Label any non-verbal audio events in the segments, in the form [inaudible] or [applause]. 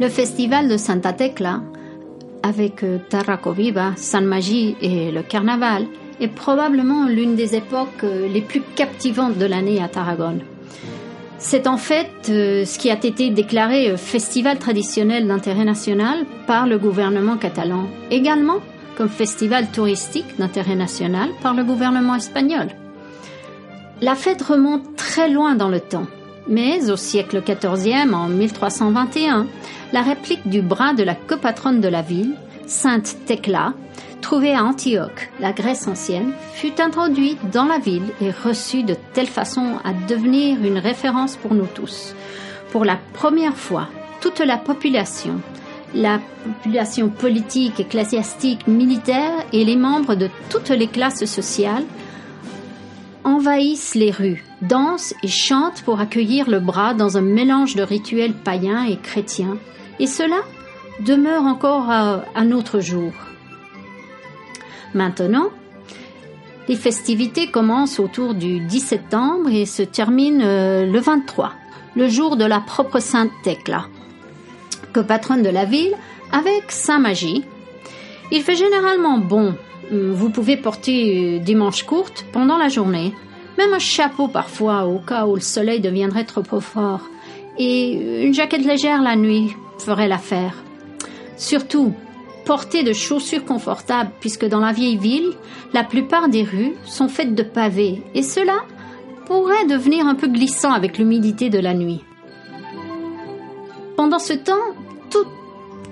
Le festival de Santa Tecla, avec euh, Tarraco Viva, San Magi et le carnaval, est probablement l'une des époques euh, les plus captivantes de l'année à Tarragone. C'est en fait euh, ce qui a été déclaré festival traditionnel d'intérêt national par le gouvernement catalan, également comme festival touristique d'intérêt national par le gouvernement espagnol. La fête remonte très loin dans le temps, mais au siècle XIV, en 1321, la réplique du bras de la copatronne de la ville, Sainte Thecla, trouvée à Antioche, la Grèce ancienne, fut introduite dans la ville et reçue de telle façon à devenir une référence pour nous tous. Pour la première fois, toute la population, la population politique, ecclésiastique, militaire et les membres de toutes les classes sociales envahissent les rues, dansent et chantent pour accueillir le bras dans un mélange de rituels païens et chrétiens et cela demeure encore à, un autre jour. Maintenant, les festivités commencent autour du 10 septembre et se terminent euh, le 23, le jour de la propre Sainte Thecla, que patronne de la ville, avec Saint Magie. Il fait généralement bon. Vous pouvez porter des manches courtes pendant la journée, même un chapeau parfois au cas où le soleil deviendrait trop fort, et une jaquette légère la nuit ferait l'affaire. Surtout, porter de chaussures confortables puisque dans la vieille ville, la plupart des rues sont faites de pavés et cela pourrait devenir un peu glissant avec l'humidité de la nuit. Pendant ce temps, tout,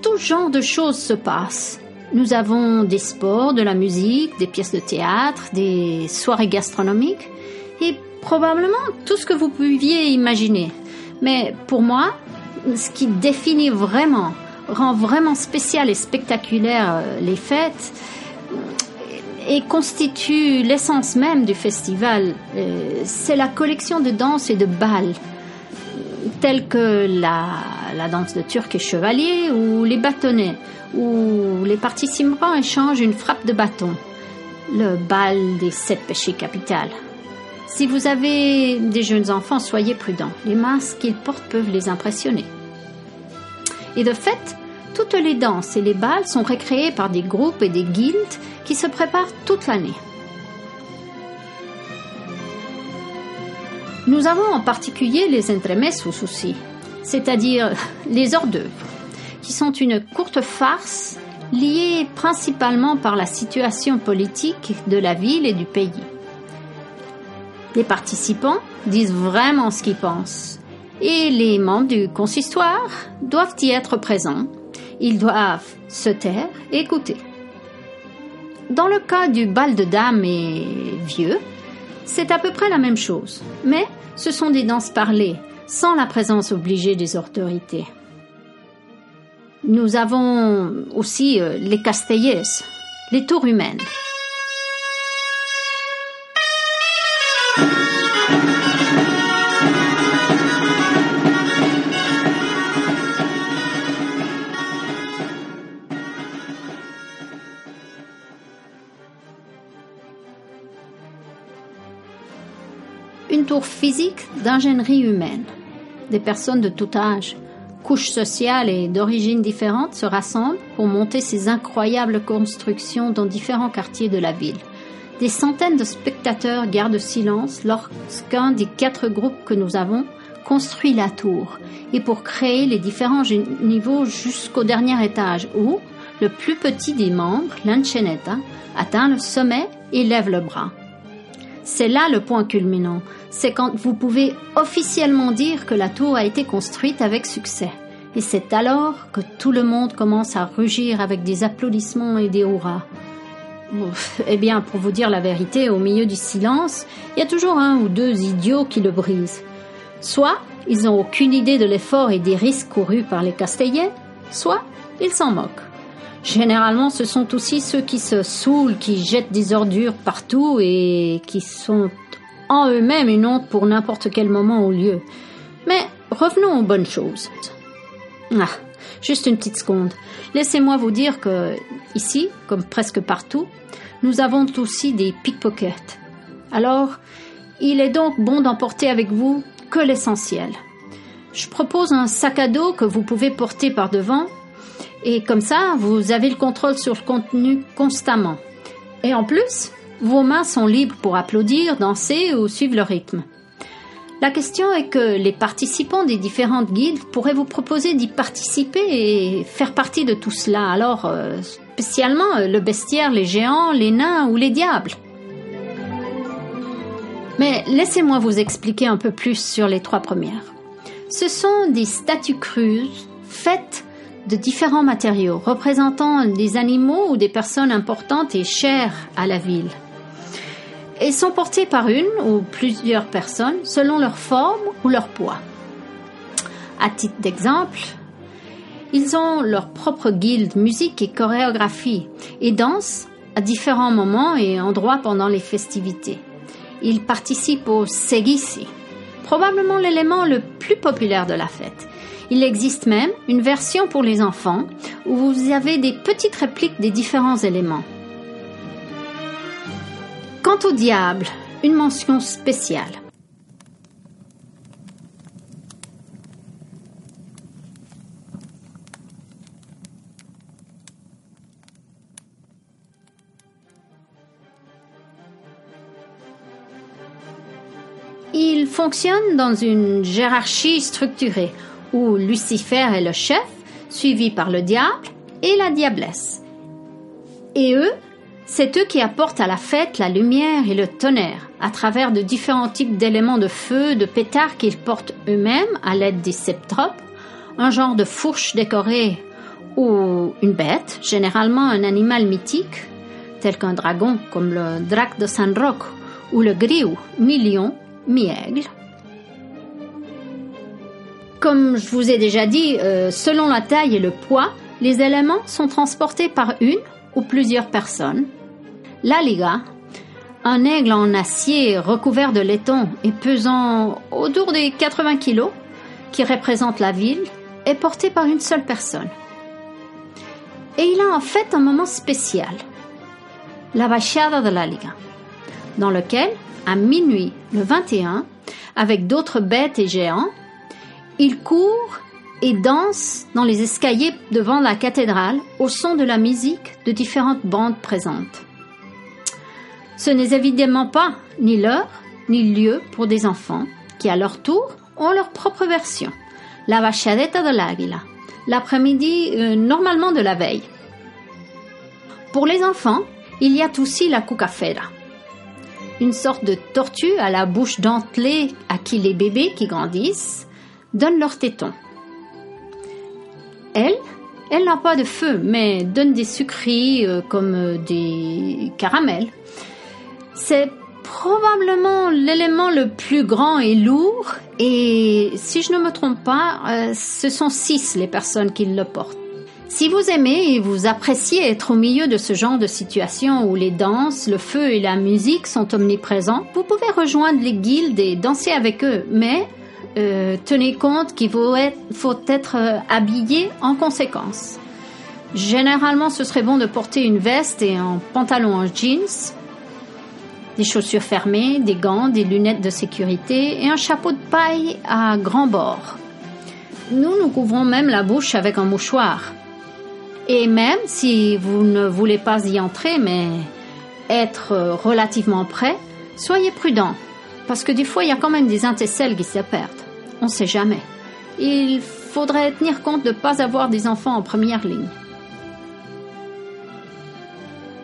tout genre de choses se passent. Nous avons des sports, de la musique, des pièces de théâtre, des soirées gastronomiques et probablement tout ce que vous pouviez imaginer. Mais pour moi, ce qui définit vraiment, rend vraiment spécial et spectaculaire euh, les fêtes et constitue l'essence même du festival, euh, c'est la collection de danses et de balles telles que la, danse de turc et chevalier ou les bâtonnets, où les participants échangent une frappe de bâton, le bal des sept péchés capitales. Si vous avez des jeunes enfants, soyez prudents. Les masques qu'ils portent peuvent les impressionner. Et de fait, toutes les danses et les bals sont recréés par des groupes et des guildes qui se préparent toute l'année. Nous avons en particulier les entremesos aussi, c'est-à-dire [laughs] les hors d'œuvre, qui sont une courte farce liée principalement par la situation politique de la ville et du pays. Les participants disent vraiment ce qu'ils pensent et les membres du consistoire doivent y être présents. Ils doivent se taire et écouter. Dans le cas du bal de dames et vieux, c'est à peu près la même chose, mais ce sont des danses parlées, sans la présence obligée des autorités. Nous avons aussi euh, les castellers, les tours humaines. Une tour physique d'ingénierie humaine. Des personnes de tout âge, couches sociales et d'origines différentes se rassemblent pour monter ces incroyables constructions dans différents quartiers de la ville. Des centaines de spectateurs gardent silence lorsqu'un des quatre groupes que nous avons construit la tour et pour créer les différents niveaux jusqu'au dernier étage où le plus petit des membres, l'Anceneta, atteint le sommet et lève le bras. C'est là le point culminant, c'est quand vous pouvez officiellement dire que la tour a été construite avec succès. Et c'est alors que tout le monde commence à rugir avec des applaudissements et des hurrahs. Eh bien, pour vous dire la vérité, au milieu du silence, il y a toujours un ou deux idiots qui le brisent. Soit ils n'ont aucune idée de l'effort et des risques courus par les Castellais, soit ils s'en moquent. Généralement, ce sont aussi ceux qui se saoulent, qui jettent des ordures partout et qui sont en eux-mêmes une honte pour n'importe quel moment ou lieu. Mais revenons aux bonnes choses. Ah, juste une petite seconde. Laissez-moi vous dire que ici, comme presque partout, nous avons aussi des pickpockets. Alors, il est donc bon d'emporter avec vous que l'essentiel. Je propose un sac à dos que vous pouvez porter par devant et comme ça, vous avez le contrôle sur le contenu constamment. Et en plus, vos mains sont libres pour applaudir, danser ou suivre le rythme. La question est que les participants des différentes guildes pourraient vous proposer d'y participer et faire partie de tout cela. Alors, euh, spécialement euh, le bestiaire, les géants, les nains ou les diables. Mais laissez-moi vous expliquer un peu plus sur les trois premières. Ce sont des statues crues faites de différents matériaux représentant des animaux ou des personnes importantes et chères à la ville et sont portés par une ou plusieurs personnes selon leur forme ou leur poids. À titre d'exemple, ils ont leur propre guilde musique et chorégraphie et dansent à différents moments et endroits pendant les festivités. Ils participent au Segisi, probablement l'élément le plus populaire de la fête. Il existe même une version pour les enfants où vous avez des petites répliques des différents éléments. Quant au diable, une mention spéciale. Il fonctionne dans une hiérarchie structurée où Lucifer est le chef, suivi par le diable et la diablesse. Et eux c'est eux qui apportent à la fête la lumière et le tonnerre à travers de différents types d'éléments de feu, de pétards qu'ils portent eux-mêmes à l'aide des septropes, un genre de fourche décorée ou une bête, généralement un animal mythique, tel qu'un dragon comme le drac de San Roque ou le griou, mi-lion, mi-aigle. Comme je vous ai déjà dit, euh, selon la taille et le poids, les éléments sont transportés par une ou plusieurs personnes la Liga, un aigle en acier recouvert de laiton et pesant autour des 80 kilos, qui représente la ville, est porté par une seule personne. Et il a en fait un moment spécial, la Bachada de la Liga, dans lequel, à minuit le 21, avec d'autres bêtes et géants, il court et danse dans les escaliers devant la cathédrale au son de la musique de différentes bandes présentes. Ce n'est évidemment pas ni l'heure ni le lieu pour des enfants qui, à leur tour, ont leur propre version. La vachadeta de l'Aguila, l'après-midi euh, normalement de la veille. Pour les enfants, il y a aussi la cucafera, une sorte de tortue à la bouche dentelée à qui les bébés qui grandissent donnent leur tétons. Elle, elle n'a pas de feu, mais donne des sucreries euh, comme euh, des caramels c'est probablement l'élément le plus grand et lourd et si je ne me trompe pas, euh, ce sont six les personnes qui le portent. Si vous aimez et vous appréciez être au milieu de ce genre de situation où les danses, le feu et la musique sont omniprésents, vous pouvez rejoindre les guildes et danser avec eux, mais euh, tenez compte qu'il faut être, euh, habillé en conséquence. Généralement, ce serait bon de porter une veste et un pantalon en jeans des chaussures fermées, des gants, des lunettes de sécurité et un chapeau de paille à grand bord. Nous nous couvrons même la bouche avec un mouchoir. Et même si vous ne voulez pas y entrer, mais être relativement prêt, soyez prudent, parce que des fois il y a quand même des intestelles qui se perdent. On ne sait jamais. Il faudrait tenir compte de ne pas avoir des enfants en première ligne.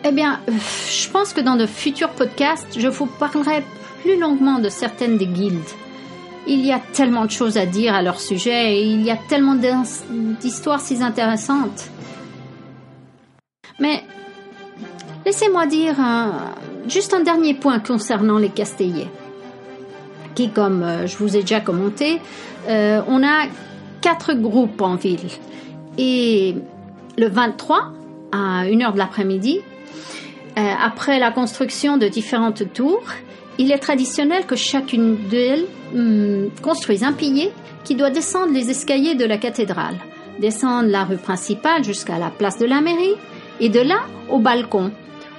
Eh bien, euh, je pense que dans de futurs podcasts, je vous parlerai plus longuement de certaines des guildes. Il y a tellement de choses à dire à leur sujet et il y a tellement d'histoires si intéressantes. Mais laissez-moi dire juste un dernier point concernant les Castelliers, qui, comme euh, je vous ai déjà commenté, euh, on a quatre groupes en ville. Et le 23, à 1h de l'après-midi, euh, après la construction de différentes tours, il est traditionnel que chacune d'elles hum, construise un pilier qui doit descendre les escaliers de la cathédrale, descendre la rue principale jusqu'à la place de la mairie, et de là au balcon,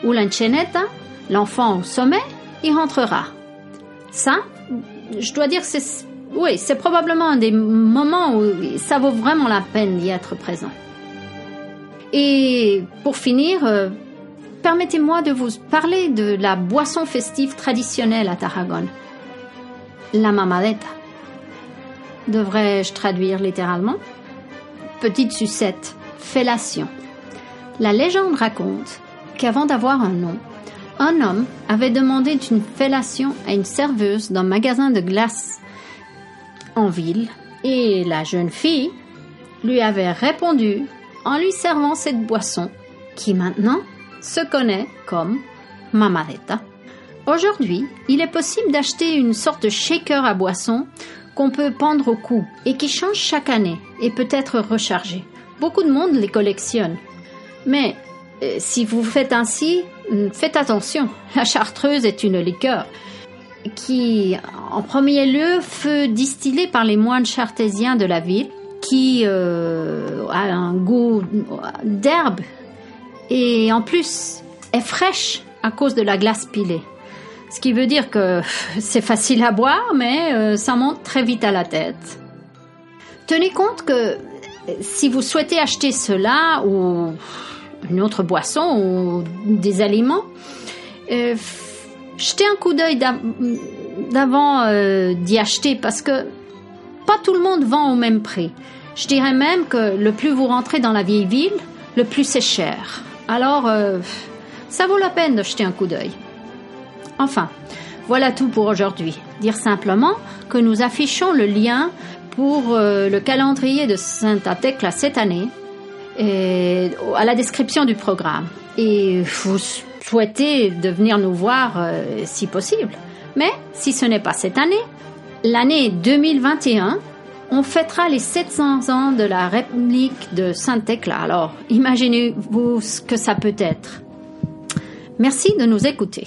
où l'Anchenetta, l'enfant au sommet, y rentrera. Ça, je dois dire, c'est, oui, c'est probablement un des moments où ça vaut vraiment la peine d'y être présent. Et pour finir, euh, permettez-moi de vous parler de la boisson festive traditionnelle à Tarragone, la mamadeta. Devrais-je traduire littéralement? Petite sucette, fellation. La légende raconte qu'avant d'avoir un nom, un homme avait demandé une fellation à une serveuse d'un magasin de glace en ville et la jeune fille lui avait répondu en lui servant cette boisson qui maintenant se connaît comme mamadeta. Aujourd'hui, il est possible d'acheter une sorte de shaker à boisson qu'on peut pendre au cou et qui change chaque année et peut être rechargé. Beaucoup de monde les collectionne. Mais euh, si vous faites ainsi, faites attention. La chartreuse est une liqueur qui, en premier lieu, fut distillée par les moines chartésiens de la ville, qui euh, a un goût d'herbe et en plus est fraîche à cause de la glace pilée. Ce qui veut dire que [laughs] c'est facile à boire, mais euh, ça monte très vite à la tête. Tenez compte que si vous souhaitez acheter cela ou une autre boisson ou des aliments, euh, jetez un coup d'œil d'avant euh, d'y acheter parce que pas tout le monde vend au même prix. Je dirais même que le plus vous rentrez dans la vieille ville, le plus c'est cher. Alors, euh, ça vaut la peine de jeter un coup d'œil. Enfin, voilà tout pour aujourd'hui. Dire simplement que nous affichons le lien pour le calendrier de Saint-Athècle cette année et à la description du programme. Et vous souhaitez de venir nous voir euh, si possible. Mais si ce n'est pas cette année, l'année 2021 on fêtera les 700 ans de la réplique de Saint-Éclat. Alors, imaginez-vous ce que ça peut être. Merci de nous écouter.